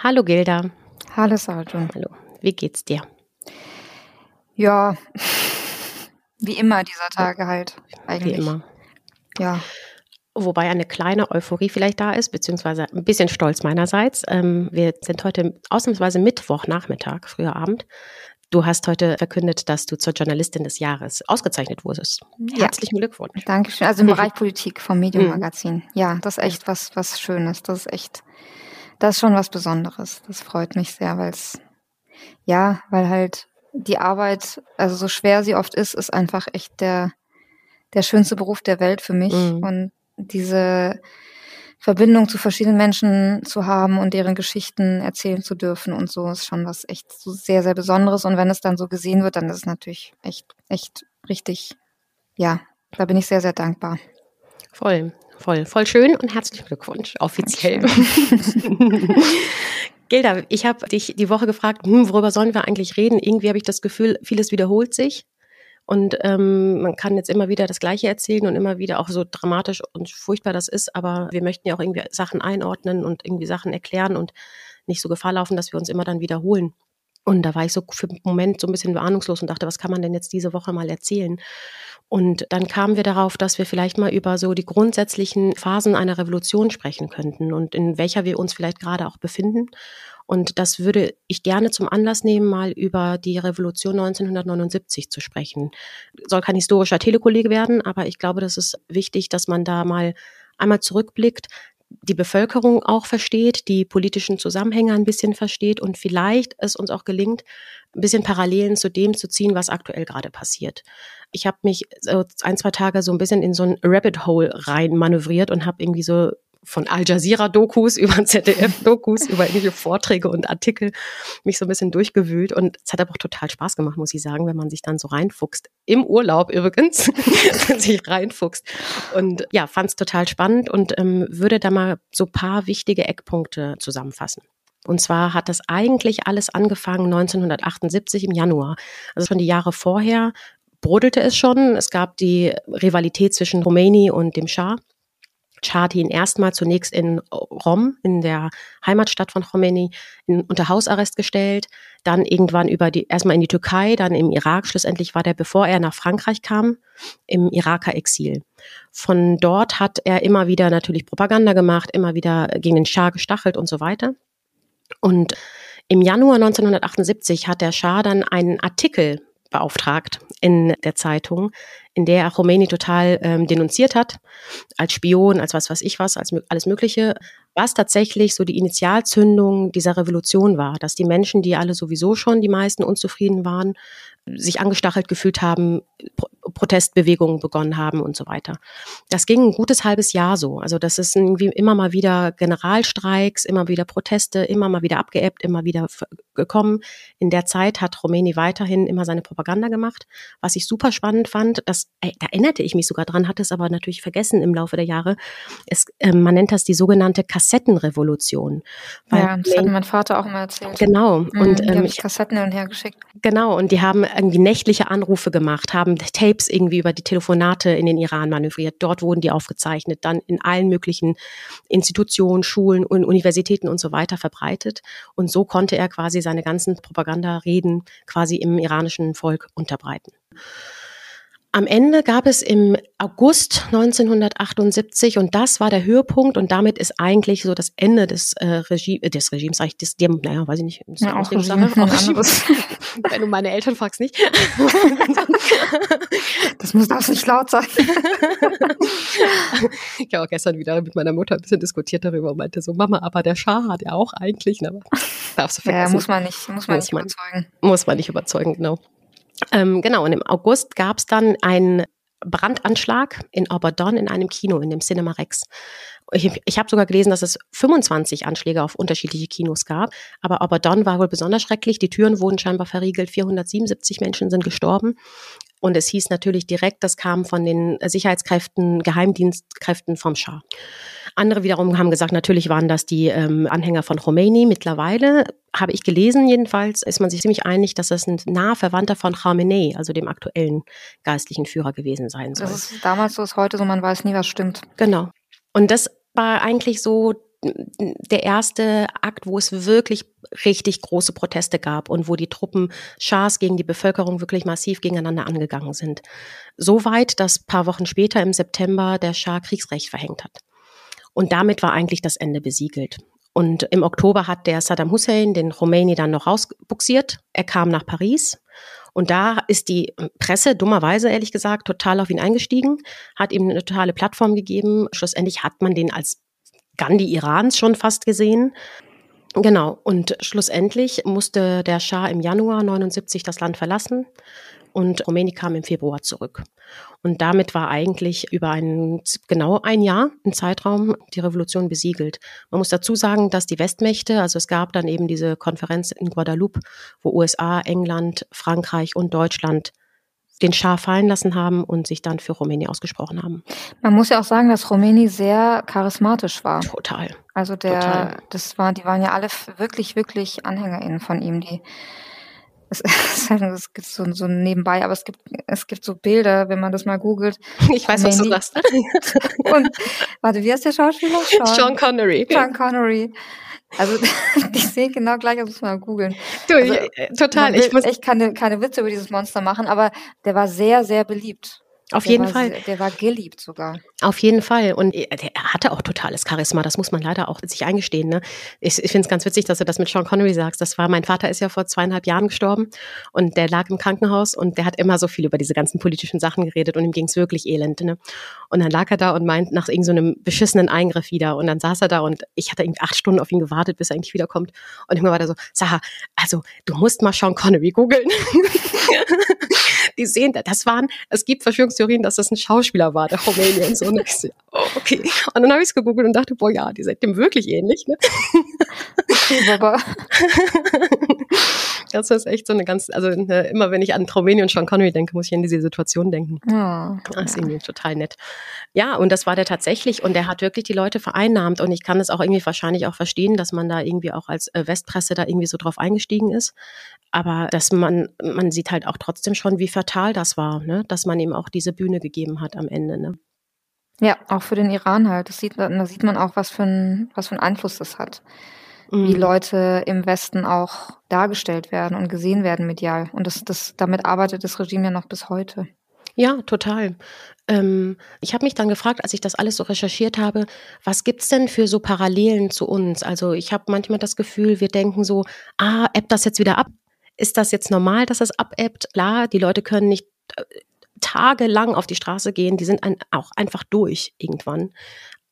Hallo Gilda. Hallo Sarah. Hallo. Wie geht's dir? Ja, wie immer dieser Tage halt. Eigentlich. Wie immer. Ja. Wobei eine kleine Euphorie vielleicht da ist, beziehungsweise ein bisschen Stolz meinerseits. Ähm, wir sind heute ausnahmsweise Mittwochnachmittag, früher Abend. Du hast heute verkündet, dass du zur Journalistin des Jahres ausgezeichnet wurdest. Herzlichen ja. Glückwunsch. Dankeschön. Also im Bereich Politik vom Medium-Magazin. Mhm. Ja, das ist echt was, was Schönes. Das ist echt, das ist schon was Besonderes. Das freut mich sehr, weil es, ja, weil halt die Arbeit, also so schwer sie oft ist, ist einfach echt der, der schönste Beruf der Welt für mich. Mhm. Und diese Verbindung zu verschiedenen Menschen zu haben und deren Geschichten erzählen zu dürfen und so ist schon was echt so sehr, sehr Besonderes. Und wenn es dann so gesehen wird, dann ist es natürlich echt, echt richtig, ja, da bin ich sehr, sehr dankbar. Voll, voll, voll schön und herzlichen Glückwunsch, offiziell. Gilda, ich habe dich die Woche gefragt, hm, worüber sollen wir eigentlich reden? Irgendwie habe ich das Gefühl, vieles wiederholt sich. Und ähm, man kann jetzt immer wieder das Gleiche erzählen und immer wieder auch so dramatisch und furchtbar das ist, aber wir möchten ja auch irgendwie Sachen einordnen und irgendwie Sachen erklären und nicht so Gefahr laufen, dass wir uns immer dann wiederholen. Und da war ich so für einen Moment so ein bisschen ahnungslos und dachte, was kann man denn jetzt diese Woche mal erzählen? Und dann kamen wir darauf, dass wir vielleicht mal über so die grundsätzlichen Phasen einer Revolution sprechen könnten und in welcher wir uns vielleicht gerade auch befinden und das würde ich gerne zum Anlass nehmen, mal über die Revolution 1979 zu sprechen. Soll kein historischer Telekollege werden, aber ich glaube, das ist wichtig, dass man da mal einmal zurückblickt, die Bevölkerung auch versteht, die politischen Zusammenhänge ein bisschen versteht und vielleicht es uns auch gelingt, ein bisschen Parallelen zu dem zu ziehen, was aktuell gerade passiert. Ich habe mich so ein, zwei Tage so ein bisschen in so ein Rabbit Hole rein manövriert und habe irgendwie so von Al Jazeera-Dokus über ZDF-Dokus, über irgendwelche Vorträge und Artikel mich so ein bisschen durchgewühlt. Und es hat aber auch total Spaß gemacht, muss ich sagen, wenn man sich dann so reinfuchst. Im Urlaub übrigens, sich reinfuchst. Und ja, fand es total spannend und ähm, würde da mal so paar wichtige Eckpunkte zusammenfassen. Und zwar hat das eigentlich alles angefangen 1978 im Januar. Also schon die Jahre vorher brodelte es schon. Es gab die Rivalität zwischen Khomeini und dem Schah. Chati ihn erstmal zunächst in Rom, in der Heimatstadt von Khomeini, in, unter Hausarrest gestellt, dann irgendwann über die, erstmal in die Türkei, dann im Irak. Schlussendlich war der, bevor er nach Frankreich kam, im Iraker Exil. Von dort hat er immer wieder natürlich Propaganda gemacht, immer wieder gegen den Schah gestachelt und so weiter. Und im Januar 1978 hat der Schah dann einen Artikel beauftragt in der Zeitung, in der er Khomeini total ähm, denunziert hat, als Spion, als was weiß ich was, als alles Mögliche, was tatsächlich so die Initialzündung dieser Revolution war, dass die Menschen, die alle sowieso schon die meisten unzufrieden waren, sich angestachelt gefühlt haben, Pro Protestbewegungen begonnen haben und so weiter. Das ging ein gutes halbes Jahr so. Also das ist irgendwie immer mal wieder Generalstreiks, immer wieder Proteste, immer mal wieder abgeebbt, immer wieder gekommen. In der Zeit hat Khomeini weiterhin immer seine Propaganda gemacht. Was ich super spannend fand, das, da erinnerte ich mich sogar dran, hatte es aber natürlich vergessen im Laufe der Jahre. Es, äh, man nennt das die sogenannte Kassettenrevolution. ja, das hat mein Vater auch immer erzählt. Genau. Mhm, und ähm, ich Kassetten hin und her geschickt. Genau. Und die haben irgendwie nächtliche Anrufe gemacht, haben Tapes irgendwie über die Telefonate in den Iran manövriert. Dort wurden die aufgezeichnet, dann in allen möglichen Institutionen, Schulen und Universitäten und so weiter verbreitet. Und so konnte er quasi seine ganzen Propagandareden quasi im iranischen Volk unterbreiten. Am Ende gab es im August 1978 und das war der Höhepunkt und damit ist eigentlich so das Ende des, äh, Regie, äh, des Regimes, sag ich, des, dem, naja, weiß ich nicht, ist ja, auch Regime, auch Regime. Wenn du meine Eltern fragst, nicht. das muss auch nicht laut sein. ich habe auch gestern wieder mit meiner Mutter ein bisschen diskutiert darüber und meinte so, Mama, aber der Schah hat ja auch eigentlich, ne, darfst du vergessen. Ja, muss man nicht, muss man muss nicht man, überzeugen. Muss man nicht überzeugen, genau. Ähm, genau, und im August gab es dann einen Brandanschlag in Auberdon in einem Kino, in dem Cinema Rex. Ich, ich habe sogar gelesen, dass es 25 Anschläge auf unterschiedliche Kinos gab. Aber Auberdon war wohl besonders schrecklich. Die Türen wurden scheinbar verriegelt. 477 Menschen sind gestorben. Und es hieß natürlich direkt, das kam von den Sicherheitskräften, Geheimdienstkräften vom Schah. Andere wiederum haben gesagt, natürlich waren das die ähm, Anhänger von Khomeini. Mittlerweile habe ich gelesen, jedenfalls ist man sich ziemlich einig, dass das ein naher Verwandter von Khamenei, also dem aktuellen geistlichen Führer gewesen sein soll. Das ist damals so, ist heute so, man weiß nie, was stimmt. Genau. Und das war eigentlich so der erste Akt, wo es wirklich richtig große Proteste gab und wo die Truppen Schars gegen die Bevölkerung wirklich massiv gegeneinander angegangen sind. So weit, dass paar Wochen später im September der Schah Kriegsrecht verhängt hat. Und damit war eigentlich das Ende besiegelt. Und im Oktober hat der Saddam Hussein den Khomeini dann noch rausbuxiert. Er kam nach Paris und da ist die Presse, dummerweise ehrlich gesagt, total auf ihn eingestiegen, hat ihm eine totale Plattform gegeben. Schlussendlich hat man den als Gandhi Irans schon fast gesehen. Genau. Und schlussendlich musste der Schah im Januar 79 das Land verlassen und Khomeini kam im Februar zurück. Und damit war eigentlich über ein, genau ein Jahr, ein Zeitraum, die Revolution besiegelt. Man muss dazu sagen, dass die Westmächte, also es gab dann eben diese Konferenz in Guadeloupe, wo USA, England, Frankreich und Deutschland den Schah fallen lassen haben und sich dann für Khomeini ausgesprochen haben. Man muss ja auch sagen, dass Khomeini sehr charismatisch war. Total. Also der, Total. das war, die waren ja alle wirklich, wirklich AnhängerInnen von ihm, die es, es gibt so, so nebenbei, aber es gibt, es gibt so Bilder, wenn man das mal googelt. Ich weiß, was du sagst. Und, warte, wie heißt der Schauspieler? Sean, Sean Connery. Sean Connery. Also, die sehen genau gleich, das muss man mal googeln. Du, also, total. Ich muss echt keine, keine Witze über dieses Monster machen, aber der war sehr, sehr beliebt. Auf der jeden war, Fall. Der war geliebt sogar. Auf jeden Fall. Und er hatte auch totales Charisma. Das muss man leider auch sich eingestehen. Ne? Ich, ich finde es ganz witzig, dass du das mit Sean Connery sagst. Das war, mein Vater ist ja vor zweieinhalb Jahren gestorben und der lag im Krankenhaus und der hat immer so viel über diese ganzen politischen Sachen geredet und ihm ging es wirklich elend. Ne? Und dann lag er da und meint nach irgendeinem so beschissenen Eingriff wieder. Und dann saß er da und ich hatte irgendwie acht Stunden auf ihn gewartet, bis er eigentlich wiederkommt. Und irgendwann war er so, Saha, also du musst mal Sean Connery googeln. die sehen, das waren, es gibt Verschwörungstheorien, dass das ein Schauspieler war, der Khomeini und so. Und ich so, oh, okay. Und dann habe ich es gegoogelt und dachte, boah, ja, die sind dem wirklich ähnlich. Ne? Okay, Baba. Das ist echt so eine ganz, also ne, immer wenn ich an Khomeini und Sean Connery denke, muss ich an diese Situation denken. Ja. Das ist irgendwie total nett. Ja, und das war der tatsächlich und der hat wirklich die Leute vereinnahmt und ich kann das auch irgendwie wahrscheinlich auch verstehen, dass man da irgendwie auch als äh, Westpresse da irgendwie so drauf eingestiegen ist. Aber dass man, man sieht halt auch trotzdem schon, wie fatal das war, ne? dass man ihm auch diese Bühne gegeben hat am Ende. Ne? Ja, auch für den Iran halt. Das sieht, da sieht man auch, was für ein, was für einen Einfluss das hat. Mhm. Wie Leute im Westen auch dargestellt werden und gesehen werden medial. Und das, das, damit arbeitet das Regime ja noch bis heute. Ja, total. Ähm, ich habe mich dann gefragt, als ich das alles so recherchiert habe, was gibt's denn für so Parallelen zu uns? Also ich habe manchmal das Gefühl, wir denken so, ah, ebbt das jetzt wieder ab? Ist das jetzt normal, dass das abebbt? Klar, die Leute können nicht äh, tagelang auf die Straße gehen, die sind ein, auch einfach durch irgendwann.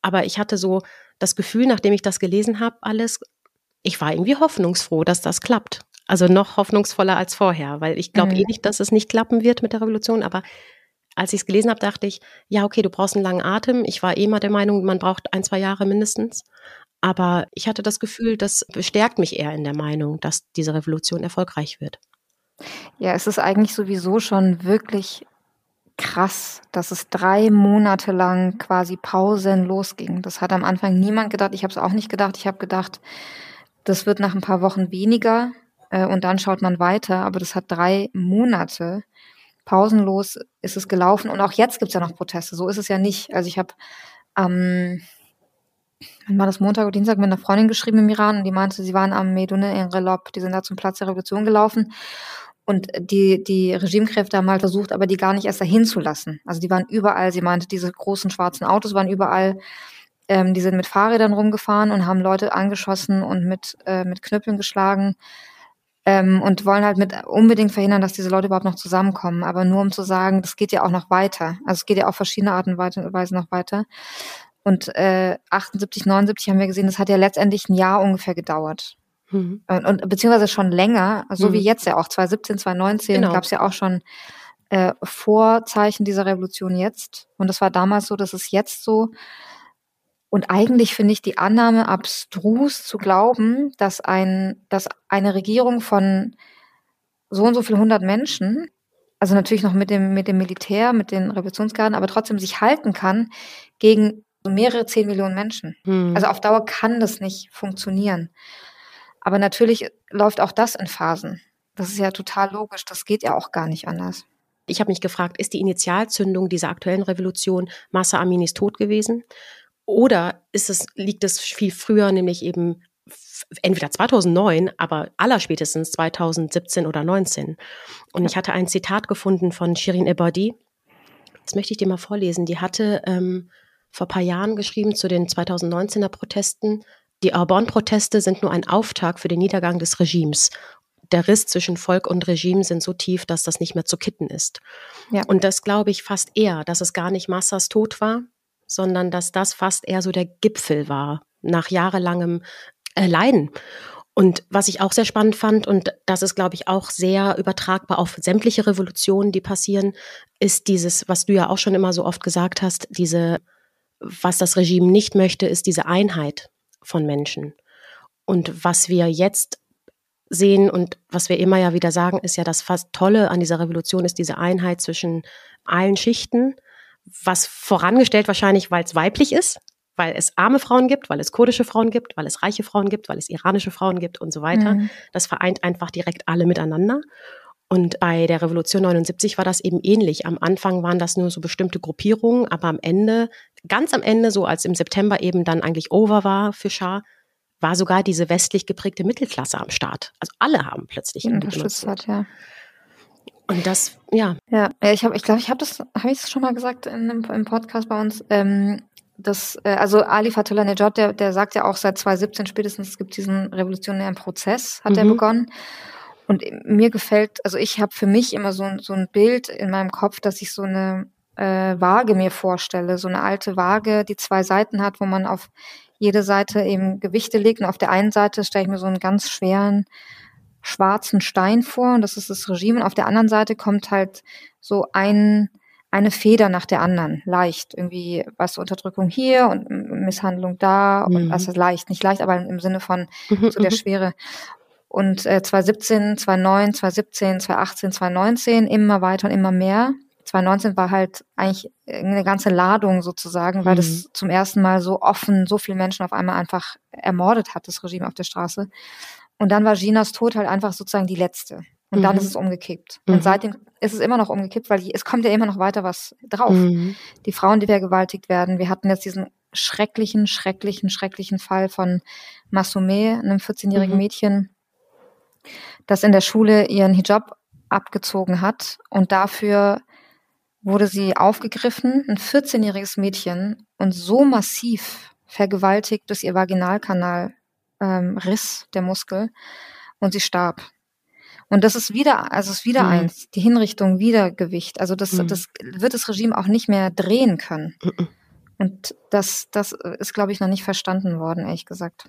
Aber ich hatte so das Gefühl, nachdem ich das gelesen habe, alles, ich war irgendwie hoffnungsfroh, dass das klappt. Also noch hoffnungsvoller als vorher, weil ich glaube mhm. eh nicht, dass es nicht klappen wird mit der Revolution, aber als ich es gelesen habe, dachte ich, ja, okay, du brauchst einen langen Atem. Ich war eh mal der Meinung, man braucht ein, zwei Jahre mindestens. Aber ich hatte das Gefühl, das bestärkt mich eher in der Meinung, dass diese Revolution erfolgreich wird. Ja, es ist eigentlich sowieso schon wirklich krass, dass es drei Monate lang quasi pausenlos ging. Das hat am Anfang niemand gedacht. Ich habe es auch nicht gedacht. Ich habe gedacht, das wird nach ein paar Wochen weniger äh, und dann schaut man weiter. Aber das hat drei Monate pausenlos ist es gelaufen. Und auch jetzt gibt es ja noch Proteste. So ist es ja nicht. Also ich habe am, ähm, war das Montag oder Dienstag, mit einer Freundin geschrieben im Iran und die meinte, sie waren am Medune in Relop, die sind da zum Platz der Revolution gelaufen. Und die, die Regimekräfte haben halt versucht, aber die gar nicht erst dahin zu lassen. Also die waren überall, sie meinte, diese großen schwarzen Autos waren überall. Ähm, die sind mit Fahrrädern rumgefahren und haben Leute angeschossen und mit, äh, mit Knüppeln geschlagen ähm, und wollen halt mit unbedingt verhindern, dass diese Leute überhaupt noch zusammenkommen. Aber nur um zu sagen, das geht ja auch noch weiter. Also es geht ja auf verschiedene Arten und Weise noch weiter. Und äh, 78, 79 haben wir gesehen, das hat ja letztendlich ein Jahr ungefähr gedauert. Mhm. Und, und beziehungsweise schon länger, so mhm. wie jetzt ja auch 2017, 2019 genau. gab es ja auch schon äh, Vorzeichen dieser Revolution jetzt. Und das war damals so, das ist jetzt so. Und eigentlich finde ich die Annahme abstrus zu glauben, dass ein, dass eine Regierung von so und so viel hundert Menschen, also natürlich noch mit dem, mit dem Militär, mit den Revolutionsgarden, aber trotzdem sich halten kann gegen mehrere zehn Millionen Menschen. Hm. Also auf Dauer kann das nicht funktionieren. Aber natürlich läuft auch das in Phasen. Das ist ja total logisch. Das geht ja auch gar nicht anders. Ich habe mich gefragt, ist die Initialzündung dieser aktuellen Revolution Massa Aminis Tod gewesen? Oder ist es, liegt es viel früher, nämlich eben entweder 2009, aber allerspätestens 2017 oder 19. Und ich hatte ein Zitat gefunden von Shirin Ebadi. Das möchte ich dir mal vorlesen. Die hatte ähm, vor paar Jahren geschrieben zu den 2019er Protesten. Die Aubon-Proteste sind nur ein Auftakt für den Niedergang des Regimes. Der Riss zwischen Volk und Regime sind so tief, dass das nicht mehr zu kitten ist. Ja. Und das glaube ich fast eher, dass es gar nicht Massas Tod war, sondern dass das fast eher so der Gipfel war nach jahrelangem äh, Leiden. Und was ich auch sehr spannend fand, und das ist, glaube ich, auch sehr übertragbar auf sämtliche Revolutionen, die passieren, ist dieses, was du ja auch schon immer so oft gesagt hast, diese, was das Regime nicht möchte, ist diese Einheit von Menschen. Und was wir jetzt sehen und was wir immer ja wieder sagen, ist ja, das fast Tolle an dieser Revolution ist diese Einheit zwischen allen Schichten, was vorangestellt wahrscheinlich, weil es weiblich ist, weil es arme Frauen gibt, weil es kurdische Frauen gibt, weil es reiche Frauen gibt, weil es iranische Frauen gibt und so weiter. Mhm. Das vereint einfach direkt alle miteinander. Und bei der Revolution 79 war das eben ähnlich. Am Anfang waren das nur so bestimmte Gruppierungen, aber am Ende, ganz am Ende, so als im September eben dann eigentlich over war für Schah, war sogar diese westlich geprägte Mittelklasse am Start. Also alle haben plötzlich unterstützt hat, ja. Und das, ja. Ja, ich glaube, ich, glaub, ich habe das, habe ich es schon mal gesagt in einem, im Podcast bei uns. Ähm, das, äh, also Ali Fatullah Nejad, der, der sagt ja auch seit 2017 spätestens, es gibt diesen revolutionären Prozess, hat mhm. er begonnen. Und mir gefällt, also ich habe für mich immer so, so ein Bild in meinem Kopf, dass ich so eine äh, Waage mir vorstelle, so eine alte Waage, die zwei Seiten hat, wo man auf jede Seite eben Gewichte legt. Und auf der einen Seite stelle ich mir so einen ganz schweren schwarzen Stein vor und das ist das Regime. Und auf der anderen Seite kommt halt so ein eine Feder nach der anderen, leicht. Irgendwie was Unterdrückung hier und Misshandlung da mhm. und was ist leicht, nicht leicht, aber im Sinne von mhm, so der mhm. Schwere. Und äh, 2017, 2009, 2017, 2018, 2019 immer weiter und immer mehr. 2019 war halt eigentlich eine ganze Ladung sozusagen, weil mhm. das zum ersten Mal so offen so viele Menschen auf einmal einfach ermordet hat, das Regime auf der Straße. Und dann war Ginas Tod halt einfach sozusagen die letzte. Und mhm. dann ist es umgekippt. Mhm. Und seitdem ist es immer noch umgekippt, weil es kommt ja immer noch weiter was drauf. Mhm. Die Frauen, die vergewaltigt werden. Wir hatten jetzt diesen schrecklichen, schrecklichen, schrecklichen Fall von Masume, einem 14-jährigen mhm. Mädchen, das in der Schule ihren Hijab abgezogen hat und dafür wurde sie aufgegriffen, ein 14-jähriges Mädchen, und so massiv vergewaltigt, dass ihr Vaginalkanal ähm, riss, der Muskel, und sie starb. Und das ist wieder, also es ist wieder mhm. eins, die Hinrichtung, wieder Gewicht. Also das, mhm. das wird das Regime auch nicht mehr drehen können. Mhm. Und das, das ist, glaube ich, noch nicht verstanden worden, ehrlich gesagt.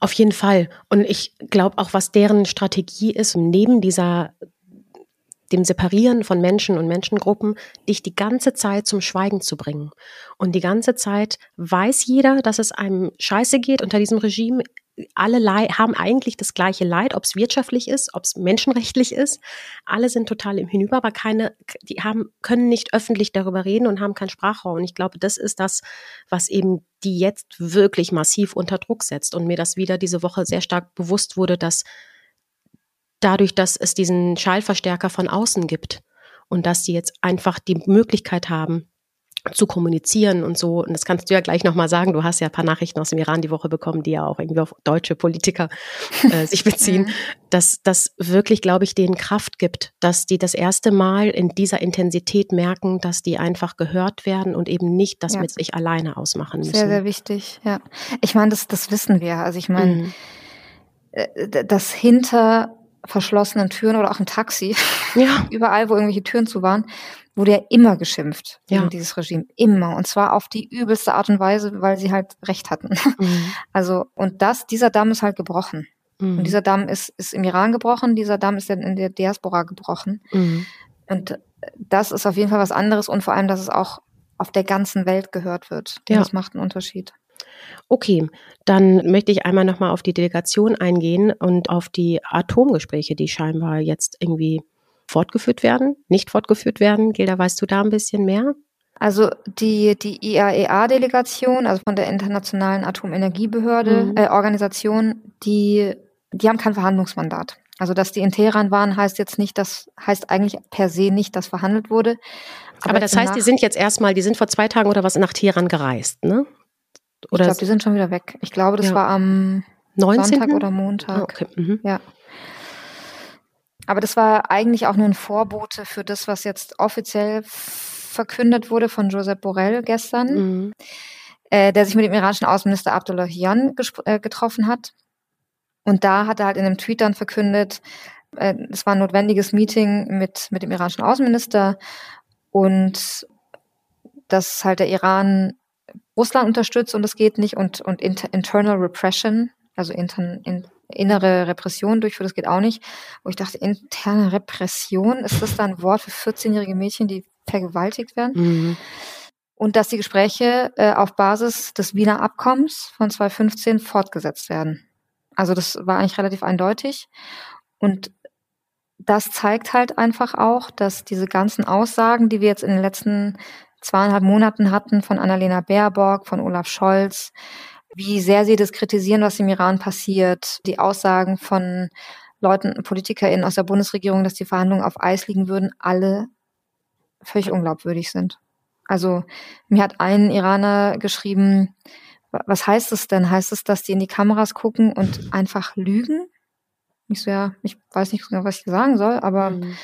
Auf jeden Fall. Und ich glaube auch, was deren Strategie ist, neben dieser dem Separieren von Menschen und Menschengruppen, dich die ganze Zeit zum Schweigen zu bringen. Und die ganze Zeit weiß jeder, dass es einem scheiße geht unter diesem Regime alle haben eigentlich das gleiche Leid, ob es wirtschaftlich ist, ob es menschenrechtlich ist. Alle sind total im Hinüber, aber keine, die haben, können nicht öffentlich darüber reden und haben keinen Sprachraum. Und ich glaube, das ist das, was eben die jetzt wirklich massiv unter Druck setzt. Und mir das wieder diese Woche sehr stark bewusst wurde, dass dadurch, dass es diesen Schallverstärker von außen gibt und dass die jetzt einfach die Möglichkeit haben, zu kommunizieren und so. Und das kannst du ja gleich nochmal sagen. Du hast ja ein paar Nachrichten aus dem Iran die Woche bekommen, die ja auch irgendwie auf deutsche Politiker äh, sich beziehen, dass das wirklich, glaube ich, denen Kraft gibt, dass die das erste Mal in dieser Intensität merken, dass die einfach gehört werden und eben nicht das ja. mit sich alleine ausmachen müssen. Sehr, sehr wichtig, ja. Ich meine, das, das wissen wir. Also ich meine, mhm. Äh, das hinter verschlossenen Türen oder auch im Taxi, ja. überall, wo irgendwelche Türen zu waren, wurde ja immer geschimpft gegen ja. dieses Regime. Immer. Und zwar auf die übelste Art und Weise, weil sie halt Recht hatten. Mhm. Also, und das, dieser Damm ist halt gebrochen. Mhm. Und dieser Damm ist, ist im Iran gebrochen, dieser Damm ist in der Diaspora gebrochen. Mhm. Und das ist auf jeden Fall was anderes und vor allem, dass es auch auf der ganzen Welt gehört wird. Ja. Das macht einen Unterschied. Okay, dann möchte ich einmal nochmal auf die Delegation eingehen und auf die Atomgespräche, die scheinbar jetzt irgendwie fortgeführt werden, nicht fortgeführt werden. Gilda, weißt du da ein bisschen mehr? Also die, die IAEA-Delegation, also von der Internationalen Atomenergiebehörde, mhm. äh, Organisation, die, die haben kein Verhandlungsmandat. Also dass die in Teheran waren, heißt jetzt nicht, das heißt eigentlich per se nicht, dass verhandelt wurde. Aber, Aber das heißt, die sind jetzt erstmal, die sind vor zwei Tagen oder was nach Teheran gereist, ne? Oder ich glaube, die sind schon wieder weg. Ich glaube, das ja. war am 19. Sonntag oder Montag. Oh, okay. mhm. Ja. Aber das war eigentlich auch nur ein Vorbote für das, was jetzt offiziell verkündet wurde von Josep Borrell gestern, mhm. äh, der sich mit dem iranischen Außenminister Abdullahian äh, getroffen hat. Und da hat er halt in einem Tweet dann verkündet, äh, es war ein notwendiges Meeting mit, mit dem iranischen Außenminister und dass halt der Iran Russland unterstützt und es geht nicht und, und inter, Internal Repression, also intern, in, innere Repression durchführt, das geht auch nicht. Wo ich dachte, interne Repression, ist das da ein Wort für 14-jährige Mädchen, die vergewaltigt werden? Mhm. Und dass die Gespräche äh, auf Basis des Wiener Abkommens von 2015 fortgesetzt werden. Also das war eigentlich relativ eindeutig. Und das zeigt halt einfach auch, dass diese ganzen Aussagen, die wir jetzt in den letzten zweieinhalb Monaten hatten von Annalena Baerbock, von Olaf Scholz, wie sehr sie das kritisieren, was im Iran passiert, die Aussagen von Leuten, PolitikerInnen aus der Bundesregierung, dass die Verhandlungen auf Eis liegen würden, alle völlig unglaubwürdig sind. Also mir hat ein Iraner geschrieben, was heißt es denn? Heißt es, dass die in die Kameras gucken und einfach lügen? Ich so, ja, ich weiß nicht genau, was ich sagen soll, aber mhm.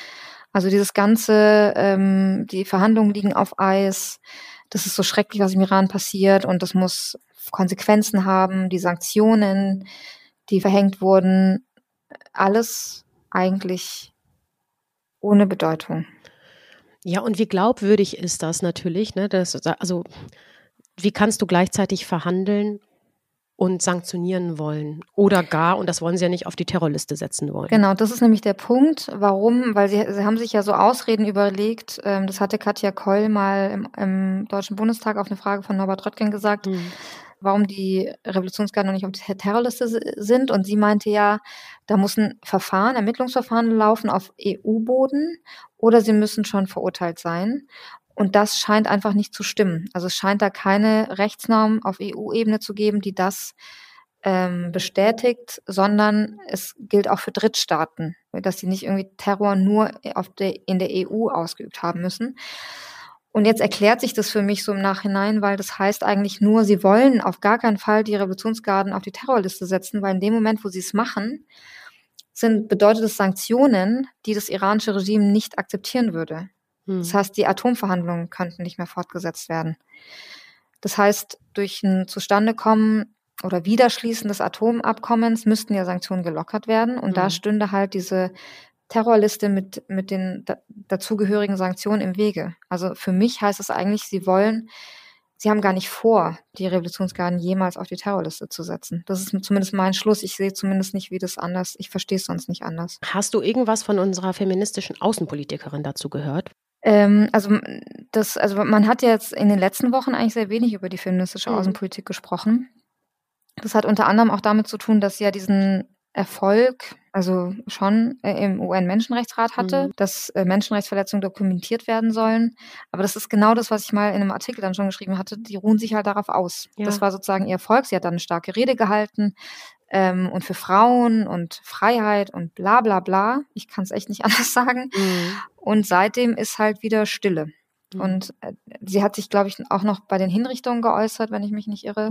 Also dieses ganze, ähm, die Verhandlungen liegen auf Eis, das ist so schrecklich, was im Iran passiert und das muss Konsequenzen haben, die Sanktionen, die verhängt wurden, alles eigentlich ohne Bedeutung. Ja, und wie glaubwürdig ist das natürlich? Ne? Das, also, wie kannst du gleichzeitig verhandeln und sanktionieren wollen oder gar, und das wollen sie ja nicht auf die Terrorliste setzen wollen. Genau, das ist nämlich der Punkt. Warum? Weil sie, sie haben sich ja so Ausreden überlegt, ähm, das hatte Katja Koll mal im, im, Deutschen Bundestag auf eine Frage von Norbert Röttgen gesagt, mhm. warum die Revolutionsgarden noch nicht auf der Terrorliste sind. Und sie meinte ja, da muss ein Verfahren, Ermittlungsverfahren laufen auf EU-Boden oder sie müssen schon verurteilt sein. Und das scheint einfach nicht zu stimmen. Also es scheint da keine Rechtsnorm auf EU-Ebene zu geben, die das ähm, bestätigt, sondern es gilt auch für Drittstaaten, dass sie nicht irgendwie Terror nur auf der, in der EU ausgeübt haben müssen. Und jetzt erklärt sich das für mich so im Nachhinein, weil das heißt eigentlich nur, sie wollen auf gar keinen Fall die Revolutionsgarden auf die Terrorliste setzen, weil in dem Moment, wo sie es machen, sind, bedeutet es Sanktionen, die das iranische Regime nicht akzeptieren würde. Hm. Das heißt, die Atomverhandlungen könnten nicht mehr fortgesetzt werden. Das heißt, durch ein Zustandekommen oder Wiederschließen des Atomabkommens müssten ja Sanktionen gelockert werden. Und hm. da stünde halt diese Terrorliste mit, mit den da, dazugehörigen Sanktionen im Wege. Also für mich heißt es eigentlich, sie wollen, sie haben gar nicht vor, die Revolutionsgarden jemals auf die Terrorliste zu setzen. Das ist zumindest mein Schluss. Ich sehe zumindest nicht, wie das anders, ich verstehe es sonst nicht anders. Hast du irgendwas von unserer feministischen Außenpolitikerin dazu gehört? Ähm, also das, also man hat jetzt in den letzten Wochen eigentlich sehr wenig über die feministische mhm. Außenpolitik gesprochen. Das hat unter anderem auch damit zu tun, dass sie ja diesen Erfolg, also schon äh, im UN-Menschenrechtsrat hatte, mhm. dass äh, Menschenrechtsverletzungen dokumentiert werden sollen. Aber das ist genau das, was ich mal in einem Artikel dann schon geschrieben hatte. Die ruhen sich halt darauf aus. Ja. Das war sozusagen ihr Erfolg. Sie hat dann eine starke Rede gehalten ähm, und für Frauen und Freiheit und bla bla bla. Ich kann es echt nicht anders sagen. Mhm. Und seitdem ist halt wieder Stille. Mhm. Und äh, sie hat sich, glaube ich, auch noch bei den Hinrichtungen geäußert, wenn ich mich nicht irre.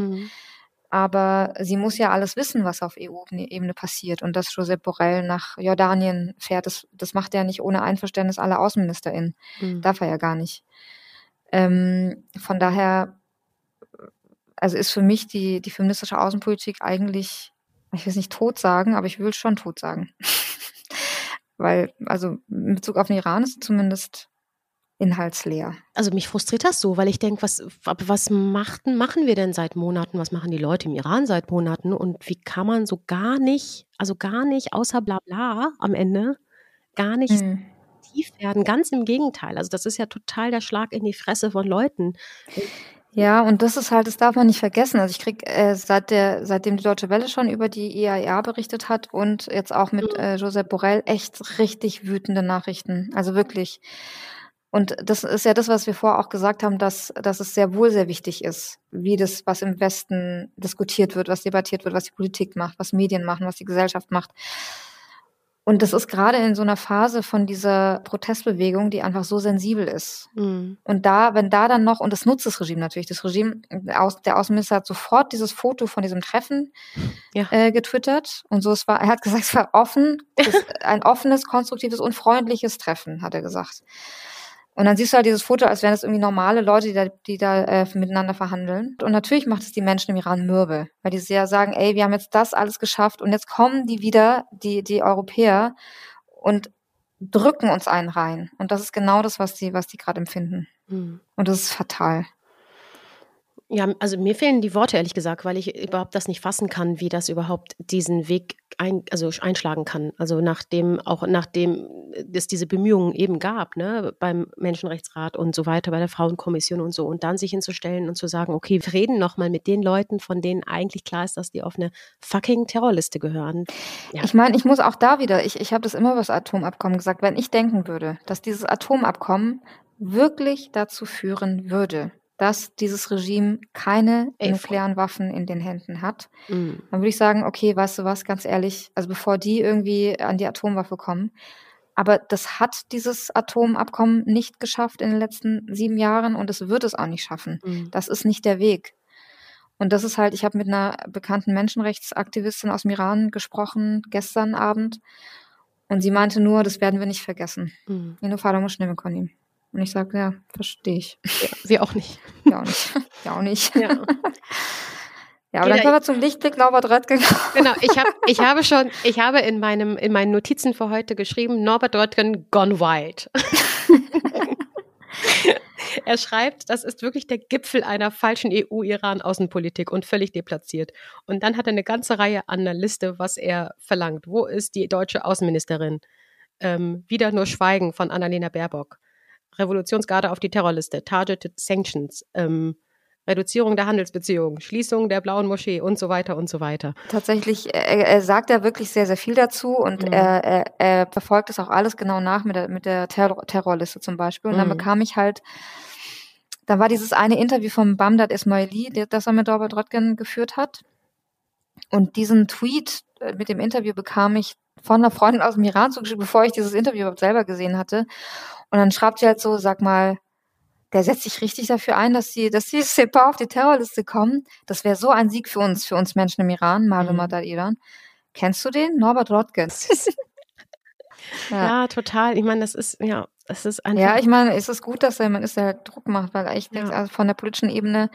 Aber sie muss ja alles wissen, was auf EU-Ebene passiert. Und dass Josep Borrell nach Jordanien fährt, das, das macht er nicht ohne Einverständnis aller AußenministerInnen. Mhm. Darf er ja gar nicht. Ähm, von daher, also ist für mich die, die feministische Außenpolitik eigentlich ich will es nicht tot sagen, aber ich will schon tot sagen. Weil, also in Bezug auf den Iran ist zumindest inhaltsleer. Also mich frustriert das so, weil ich denke, was, was machten, machen wir denn seit Monaten? Was machen die Leute im Iran seit Monaten? Und wie kann man so gar nicht, also gar nicht, außer bla bla am Ende, gar nicht hm. tief werden? Ganz im Gegenteil. Also das ist ja total der Schlag in die Fresse von Leuten. Ja, und das ist halt, das darf man nicht vergessen. Also ich krieg äh, seit der, seitdem die Deutsche Welle schon über die IAEA berichtet hat und jetzt auch mit mhm. äh, Josep Borrell echt richtig wütende Nachrichten. Also wirklich. Und das ist ja das, was wir vorher auch gesagt haben, dass, dass es sehr wohl sehr wichtig ist, wie das, was im Westen diskutiert wird, was debattiert wird, was die Politik macht, was Medien machen, was die Gesellschaft macht. Und das ist gerade in so einer Phase von dieser Protestbewegung, die einfach so sensibel ist. Mhm. Und da, wenn da dann noch, und das nutzt das Regime natürlich, das Regime, der Außenminister hat sofort dieses Foto von diesem Treffen ja. äh, getwittert. Und so, es war, er hat gesagt, es war offen, ein offenes, konstruktives und freundliches Treffen, hat er gesagt. Und dann siehst du halt dieses Foto, als wären es irgendwie normale Leute, die da, die da äh, miteinander verhandeln. Und natürlich macht es die Menschen im Iran mürbe, weil die sehr sagen, ey, wir haben jetzt das alles geschafft und jetzt kommen die wieder, die, die Europäer, und drücken uns einen rein. Und das ist genau das, was die, was die gerade empfinden. Mhm. Und das ist fatal. Ja, also mir fehlen die Worte ehrlich gesagt, weil ich überhaupt das nicht fassen kann, wie das überhaupt diesen Weg ein, also einschlagen kann. Also nachdem auch nachdem es diese Bemühungen eben gab, ne, beim Menschenrechtsrat und so weiter, bei der Frauenkommission und so, und dann sich hinzustellen und zu sagen, okay, wir reden nochmal mit den Leuten, von denen eigentlich klar ist, dass die auf eine fucking Terrorliste gehören. Ja. Ich meine, ich muss auch da wieder, ich, ich habe das immer über das Atomabkommen gesagt, wenn ich denken würde, dass dieses Atomabkommen wirklich dazu führen würde, dass dieses Regime keine Ey, nuklearen Waffen in den Händen hat, mhm. dann würde ich sagen, okay, weißt du was, ganz ehrlich, also bevor die irgendwie an die Atomwaffe kommen, aber das hat dieses Atomabkommen nicht geschafft in den letzten sieben Jahren und es wird es auch nicht schaffen. Mhm. Das ist nicht der Weg. Und das ist halt, ich habe mit einer bekannten Menschenrechtsaktivistin aus dem Iran gesprochen gestern Abend und sie meinte nur, das werden wir nicht vergessen. Mhm. Und ich sage, ja, verstehe ich. Ja, wir auch nicht. Wir auch nicht. Wir auch nicht. Ja. Ja, aber dann kommen wir zum Lichtblick Norbert Röttgen. Genau, ich, hab, ich habe schon, ich habe in, meinem, in meinen Notizen für heute geschrieben, Norbert Röttgen gone wild. er schreibt, das ist wirklich der Gipfel einer falschen EU-Iran-Außenpolitik und völlig deplatziert. Und dann hat er eine ganze Reihe an der Liste, was er verlangt. Wo ist die deutsche Außenministerin? Ähm, wieder nur Schweigen von Annalena Baerbock. Revolutionsgarde auf die Terrorliste, Targeted Sanctions, ähm, Reduzierung der Handelsbeziehungen, Schließung der blauen Moschee und so weiter und so weiter. Tatsächlich, er, er sagt ja wirklich sehr, sehr viel dazu und mhm. er, er, er verfolgt das auch alles genau nach mit der, mit der Terror Terrorliste zum Beispiel. Und mhm. dann bekam ich halt, da war dieses eine Interview vom Bamdad Ismaili, das er mit Norbert Röttgen geführt hat. Und diesen Tweet äh, mit dem Interview bekam ich von einer Freundin aus dem Iran zugeschickt, bevor ich dieses Interview überhaupt selber gesehen hatte. Und dann schreibt sie halt so, sag mal, der setzt sich richtig dafür ein, dass die, dass die SEPA auf die Terrorliste kommen. Das wäre so ein Sieg für uns, für uns Menschen im Iran, Malum mhm. Iran. Kennst du den? Norbert Rotgens. ja. ja. total. Ich meine, das ist, ja, das ist einfach. Ja, ich meine, es ist gut, dass er, man ist, der halt Druck macht, weil ich ja. denke, also von der politischen Ebene,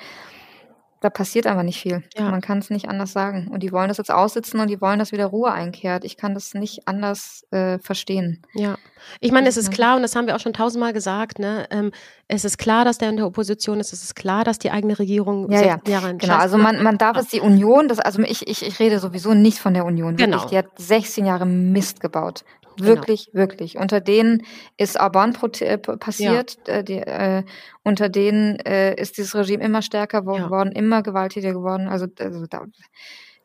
da passiert einfach nicht viel. Ja. Man kann es nicht anders sagen. Und die wollen das jetzt aussitzen und die wollen, dass wieder Ruhe einkehrt. Ich kann das nicht anders äh, verstehen. Ja. Ich meine, es ist klar, und das haben wir auch schon tausendmal gesagt, ne? Ähm, es ist klar, dass der in der Opposition ist, es ist klar, dass die eigene Regierung ja, ja. Jahre Genau, also man, man darf es die Union, das, also ich, ich, ich rede sowieso nicht von der Union. Wirklich, genau. Die hat 16 Jahre Mist gebaut. Genau. Wirklich, genau. wirklich. Unter denen ist Arban äh, passiert, ja. äh, die, äh, unter denen äh, ist dieses Regime immer stärker geworden, ja. immer gewalttätiger geworden. Also, also da,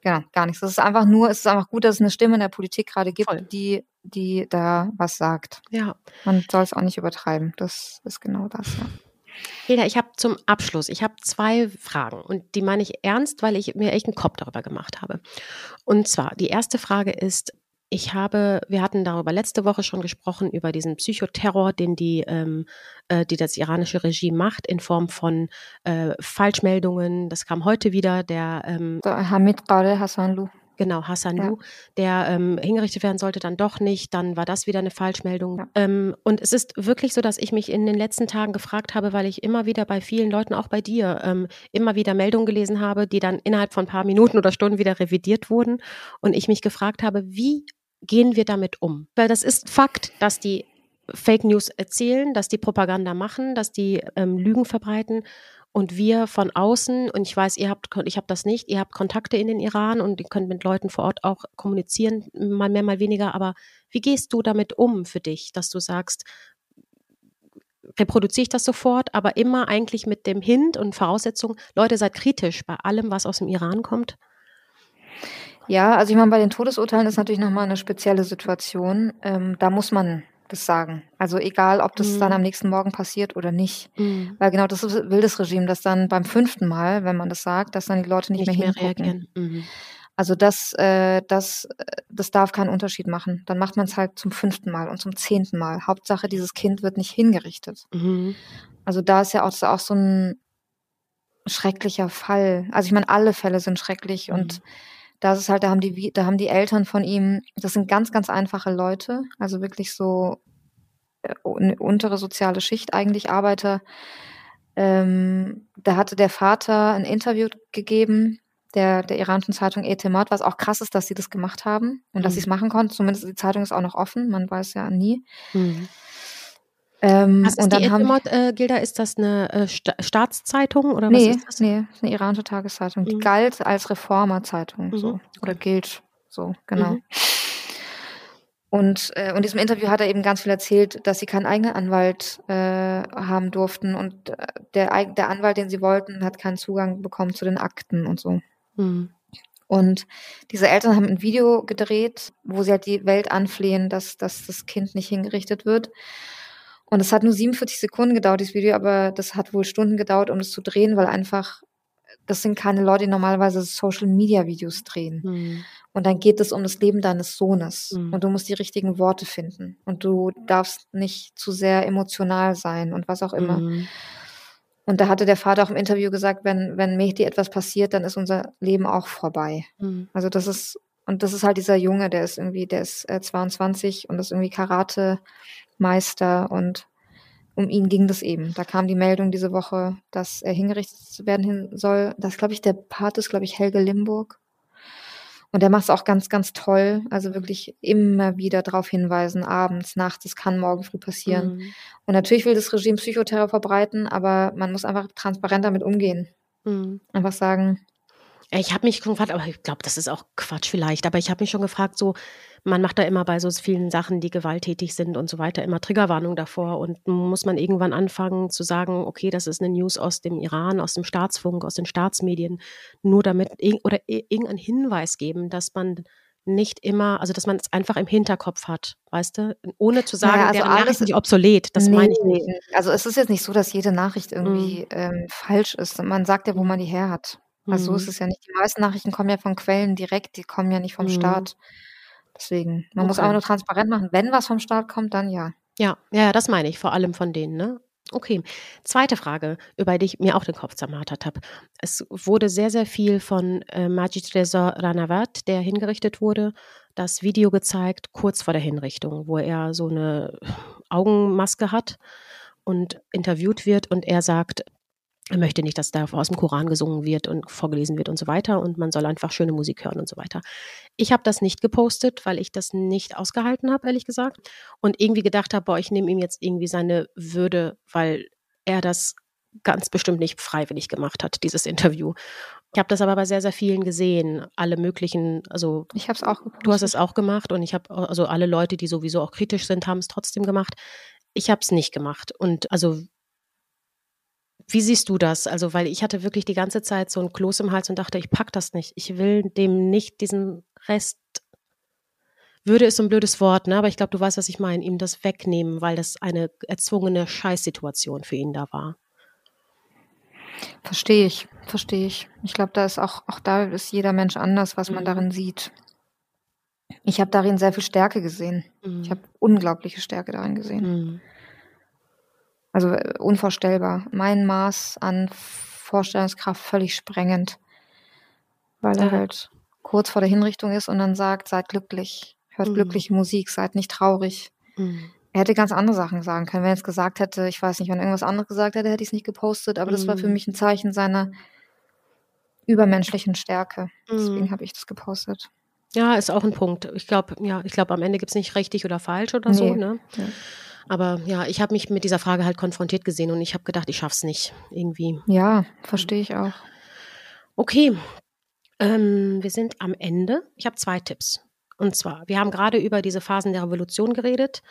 genau, gar nichts. Das ist einfach nur, es ist einfach gut, dass es eine Stimme in der Politik gerade gibt, Voll. die, die da was sagt. Ja. Man soll es auch nicht übertreiben. Das ist genau das, ja. Heda, ich habe zum Abschluss, ich habe zwei Fragen und die meine ich ernst, weil ich mir echt einen Kopf darüber gemacht habe. Und zwar, die erste Frage ist, ich habe, wir hatten darüber letzte Woche schon gesprochen, über diesen Psychoterror, den die, ähm, äh, die das iranische Regime macht, in Form von äh, Falschmeldungen. Das kam heute wieder, der ähm, Hamid Qare Hassanlu. Genau, Hassan ja. Lu, der ähm, hingerichtet werden sollte, dann doch nicht. Dann war das wieder eine Falschmeldung. Ja. Ähm, und es ist wirklich so, dass ich mich in den letzten Tagen gefragt habe, weil ich immer wieder bei vielen Leuten, auch bei dir, ähm, immer wieder Meldungen gelesen habe, die dann innerhalb von ein paar Minuten oder Stunden wieder revidiert wurden. Und ich mich gefragt habe, wie gehen wir damit um? Weil das ist Fakt, dass die Fake News erzählen, dass die Propaganda machen, dass die ähm, Lügen verbreiten und wir von außen, und ich weiß, ihr habt, ich habe das nicht, ihr habt Kontakte in den Iran und ihr könnt mit Leuten vor Ort auch kommunizieren, mal mehr, mal weniger, aber wie gehst du damit um für dich, dass du sagst, reproduziere ich das sofort, aber immer eigentlich mit dem Hint und Voraussetzung, Leute, seid kritisch bei allem, was aus dem Iran kommt? Ja, also ich meine, bei den Todesurteilen ist natürlich nochmal eine spezielle Situation. Ähm, da muss man das sagen. Also egal, ob das mhm. dann am nächsten Morgen passiert oder nicht. Mhm. Weil genau das will das Regime, dass dann beim fünften Mal, wenn man das sagt, dass dann die Leute nicht, nicht mehr, mehr reagieren. Mhm. Also das, äh, das, das darf keinen Unterschied machen. Dann macht man es halt zum fünften Mal und zum zehnten Mal. Hauptsache, dieses Kind wird nicht hingerichtet. Mhm. Also da ist ja auch, auch so ein schrecklicher Fall. Also ich meine, alle Fälle sind schrecklich mhm. und da ist halt, da haben die, da haben die Eltern von ihm, das sind ganz, ganz einfache Leute, also wirklich so äh, eine untere soziale Schicht, eigentlich Arbeiter. Ähm, da hatte der Vater ein Interview gegeben, der, der iranischen Zeitung Etemat, was auch krass ist, dass sie das gemacht haben und mhm. dass sie es machen konnten. Zumindest die Zeitung ist auch noch offen, man weiß ja nie. Mhm. Ähm, ist und dann die Etemot, äh, Gilda, ist das eine äh, Sta Staatszeitung oder nee, was ist das? Nee, ist eine iranische Tageszeitung. Die mhm. galt als Reformerzeitung mhm. so, oder gilt so, genau. Mhm. Und äh, in diesem Interview hat er eben ganz viel erzählt, dass sie keinen eigenen Anwalt äh, haben durften und äh, der, der Anwalt, den sie wollten, hat keinen Zugang bekommen zu den Akten und so. Mhm. Und diese Eltern haben ein Video gedreht, wo sie halt die Welt anflehen, dass, dass das Kind nicht hingerichtet wird. Und es hat nur 47 Sekunden gedauert, dieses Video, aber das hat wohl Stunden gedauert, um es zu drehen, weil einfach, das sind keine Leute, die normalerweise Social Media Videos drehen. Mhm. Und dann geht es um das Leben deines Sohnes. Mhm. Und du musst die richtigen Worte finden. Und du darfst nicht zu sehr emotional sein und was auch immer. Mhm. Und da hatte der Vater auch im Interview gesagt, wenn, wenn Mehdi etwas passiert, dann ist unser Leben auch vorbei. Mhm. Also das ist, und das ist halt dieser Junge, der ist irgendwie, der ist äh, 22 und ist irgendwie Karate Meister und um ihn ging das eben. Da kam die Meldung diese Woche, dass er hingerichtet werden soll. Das glaube ich, der Part ist, glaube ich, Helge Limburg. Und der macht es auch ganz, ganz toll. Also wirklich immer wieder darauf hinweisen, abends, nachts, es kann morgen früh passieren. Mhm. Und natürlich will das Regime Psychoterror verbreiten, aber man muss einfach transparent damit umgehen. Mhm. Einfach sagen. Ich habe mich gefragt, aber ich glaube, das ist auch Quatsch vielleicht, aber ich habe mich schon gefragt, so, man macht da immer bei so vielen Sachen, die gewalttätig sind und so weiter, immer Triggerwarnung davor. Und muss man irgendwann anfangen zu sagen, okay, das ist eine News aus dem Iran, aus dem Staatsfunk, aus den Staatsmedien, nur damit oder irgendeinen Hinweis geben, dass man nicht immer, also dass man es einfach im Hinterkopf hat, weißt du, ohne zu sagen, ja, also alles Nachricht nicht obsolet, das nee, meine ich nicht. Also es ist jetzt nicht so, dass jede Nachricht irgendwie mhm. ähm, falsch ist. Man sagt ja, wo man die her hat. Also mhm. so ist es ja nicht. Die meisten Nachrichten kommen ja von Quellen direkt, die kommen ja nicht vom mhm. Staat. Deswegen, man okay. muss aber nur transparent machen. Wenn was vom Staat kommt, dann ja. Ja, ja, das meine ich, vor allem von denen, ne? Okay. Zweite Frage, über die ich mir auch den Kopf zermartert habe. Es wurde sehr, sehr viel von äh, Majid Reza Ranawat, der hingerichtet wurde, das Video gezeigt, kurz vor der Hinrichtung, wo er so eine Augenmaske hat und interviewt wird und er sagt, er möchte nicht, dass da aus dem Koran gesungen wird und vorgelesen wird und so weiter und man soll einfach schöne Musik hören und so weiter. Ich habe das nicht gepostet, weil ich das nicht ausgehalten habe, ehrlich gesagt. Und irgendwie gedacht habe, boah, ich nehme ihm jetzt irgendwie seine Würde, weil er das ganz bestimmt nicht freiwillig gemacht hat, dieses Interview. Ich habe das aber bei sehr, sehr vielen gesehen, alle möglichen, also ich habe es auch gepostet. Du hast es auch gemacht und ich habe also alle Leute, die sowieso auch kritisch sind, haben es trotzdem gemacht. Ich habe es nicht gemacht und also wie siehst du das? Also, weil ich hatte wirklich die ganze Zeit so ein Kloß im Hals und dachte, ich pack das nicht. Ich will dem nicht diesen Rest. Würde ist so ein blödes Wort, ne? Aber ich glaube, du weißt, was ich meine, ihm das wegnehmen, weil das eine erzwungene Scheißsituation für ihn da war. Verstehe ich, verstehe ich. Ich glaube, da ist auch, auch da ist jeder Mensch anders, was man mhm. darin sieht. Ich habe darin sehr viel Stärke gesehen. Mhm. Ich habe unglaubliche Stärke darin gesehen. Mhm. Also äh, unvorstellbar. Mein Maß an Vorstellungskraft völlig sprengend. Weil er halt kurz vor der Hinrichtung ist und dann sagt, seid glücklich, hört mhm. glückliche Musik, seid nicht traurig. Mhm. Er hätte ganz andere Sachen sagen können. Wenn er jetzt gesagt hätte, ich weiß nicht, wenn er irgendwas anderes gesagt hätte, hätte ich es nicht gepostet, aber mhm. das war für mhm. mich ein Zeichen seiner übermenschlichen Stärke. Deswegen mhm. habe ich das gepostet. Ja, ist auch ein Punkt. Ich glaube, ja, ich glaube, am Ende gibt es nicht richtig oder falsch oder nee. so, ne? Ja. Aber ja, ich habe mich mit dieser Frage halt konfrontiert gesehen und ich habe gedacht, ich schaff's nicht irgendwie. Ja, verstehe ich auch. Okay, ähm, wir sind am Ende. Ich habe zwei Tipps. Und zwar, wir haben gerade über diese Phasen der Revolution geredet.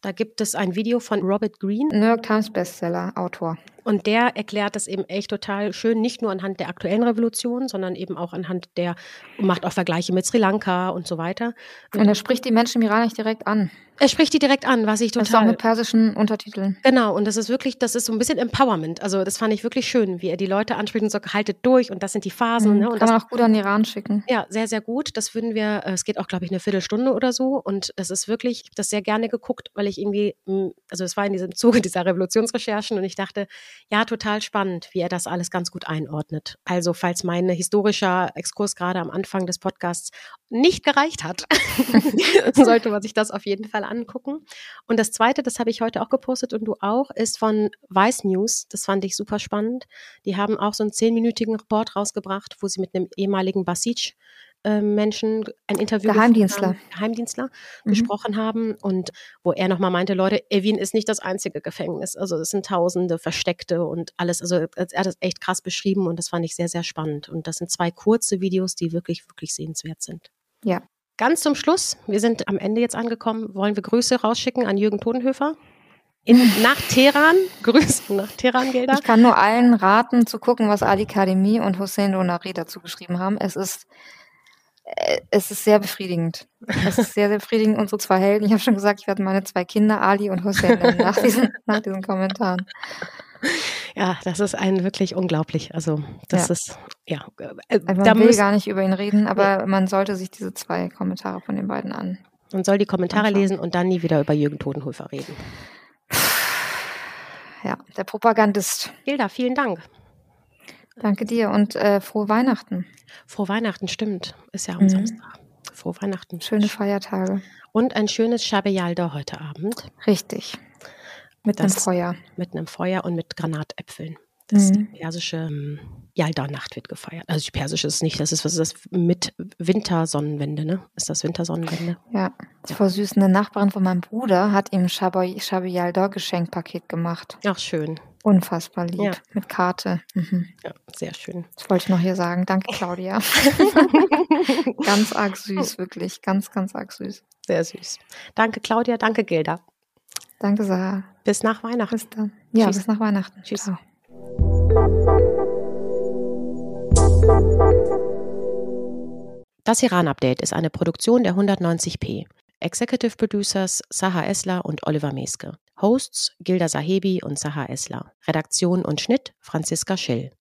Da gibt es ein Video von Robert Greene. New York Times Bestseller, Autor. Und der erklärt das eben echt total schön, nicht nur anhand der aktuellen Revolution, sondern eben auch anhand der, macht auch Vergleiche mit Sri Lanka und so weiter. Und er spricht die Menschen im Iran nicht direkt an. Er spricht die direkt an, was ich total. Das ist auch mit persischen Untertiteln. Genau, und das ist wirklich, das ist so ein bisschen Empowerment. Also das fand ich wirklich schön, wie er die Leute anspricht und sagt, haltet durch und das sind die Phasen. Mhm, ne? und kann das, man auch gut an den Iran schicken. Ja, sehr, sehr gut. Das würden wir, äh, es geht auch, glaube ich, eine Viertelstunde oder so. Und das ist wirklich, ich habe das sehr gerne geguckt, weil ich irgendwie, also es war in diesem Zuge dieser Revolutionsrecherchen und ich dachte, ja, total spannend, wie er das alles ganz gut einordnet. Also, falls mein historischer Exkurs gerade am Anfang des Podcasts nicht gereicht hat, sollte man sich das auf jeden Fall angucken. Und das zweite, das habe ich heute auch gepostet und du auch, ist von Vice News. Das fand ich super spannend. Die haben auch so einen zehnminütigen Report rausgebracht, wo sie mit einem ehemaligen Basij Menschen ein Interview Geheimdienstler, haben, Geheimdienstler mhm. gesprochen haben und wo er nochmal meinte, Leute, Evin ist nicht das einzige Gefängnis. Also es sind Tausende Versteckte und alles. Also er hat das echt krass beschrieben und das fand ich sehr, sehr spannend. Und das sind zwei kurze Videos, die wirklich, wirklich sehenswert sind. Ja. Ganz zum Schluss, wir sind am Ende jetzt angekommen, wollen wir Grüße rausschicken an Jürgen Todenhöfer? In, nach Teheran, Grüße nach Teheran, Gelder. Ich kann nur allen raten, zu gucken, was Ali Kademi und Hossein Donari dazu geschrieben haben. Es ist äh, es ist sehr befriedigend. Es ist sehr, sehr befriedigend, unsere zwei Helden. Ich habe schon gesagt, ich werde meine zwei Kinder, Ali und Hussein, nennen, nach diesen, nach diesen Kommentaren. Ja, das ist ein wirklich unglaublich. Also, das ja. ist, ja. Äh, also man will gar nicht über ihn reden, aber ja. man sollte sich diese zwei Kommentare von den beiden an. Man soll die Kommentare anschauen. lesen und dann nie wieder über Jürgen Todenhöfer reden. Ja, der Propagandist. Hilda, vielen Dank. Danke dir und äh, frohe Weihnachten. Frohe Weihnachten, stimmt. Ist ja am mhm. Samstag. Frohe Weihnachten. Schöne Feiertage. Und ein schönes Shabeyalda heute Abend. Richtig. Mit das, einem Feuer. Mit einem Feuer und mit Granatäpfeln. Das mhm. persische ähm, Yalda-Nacht wird gefeiert. Also die persische ist nicht, das ist, was ist das? Mit Wintersonnenwende, ne? Ist das Wintersonnenwende? Ja. Das ja. süß. Eine Nachbarin von meinem Bruder hat ihm Shabi Yalda Geschenkpaket gemacht. Ach, schön. Unfassbar lieb. Ja. Mit Karte. Mhm. Ja, sehr schön. Das wollte ich noch hier sagen. Danke, Claudia. ganz arg süß, wirklich. Ganz, ganz arg süß. Sehr süß. Danke, Claudia. Danke, Gilda. Danke, Sarah. Bis nach Weihnachten. Bis dann. Ja, Tschüss. bis nach Weihnachten. Tschüss. Ciao. Das Iran-Update ist eine Produktion der 190p. Executive Producers Saha Esler und Oliver Meske. Hosts Gilda Sahebi und Saha Esler. Redaktion und Schnitt Franziska Schill.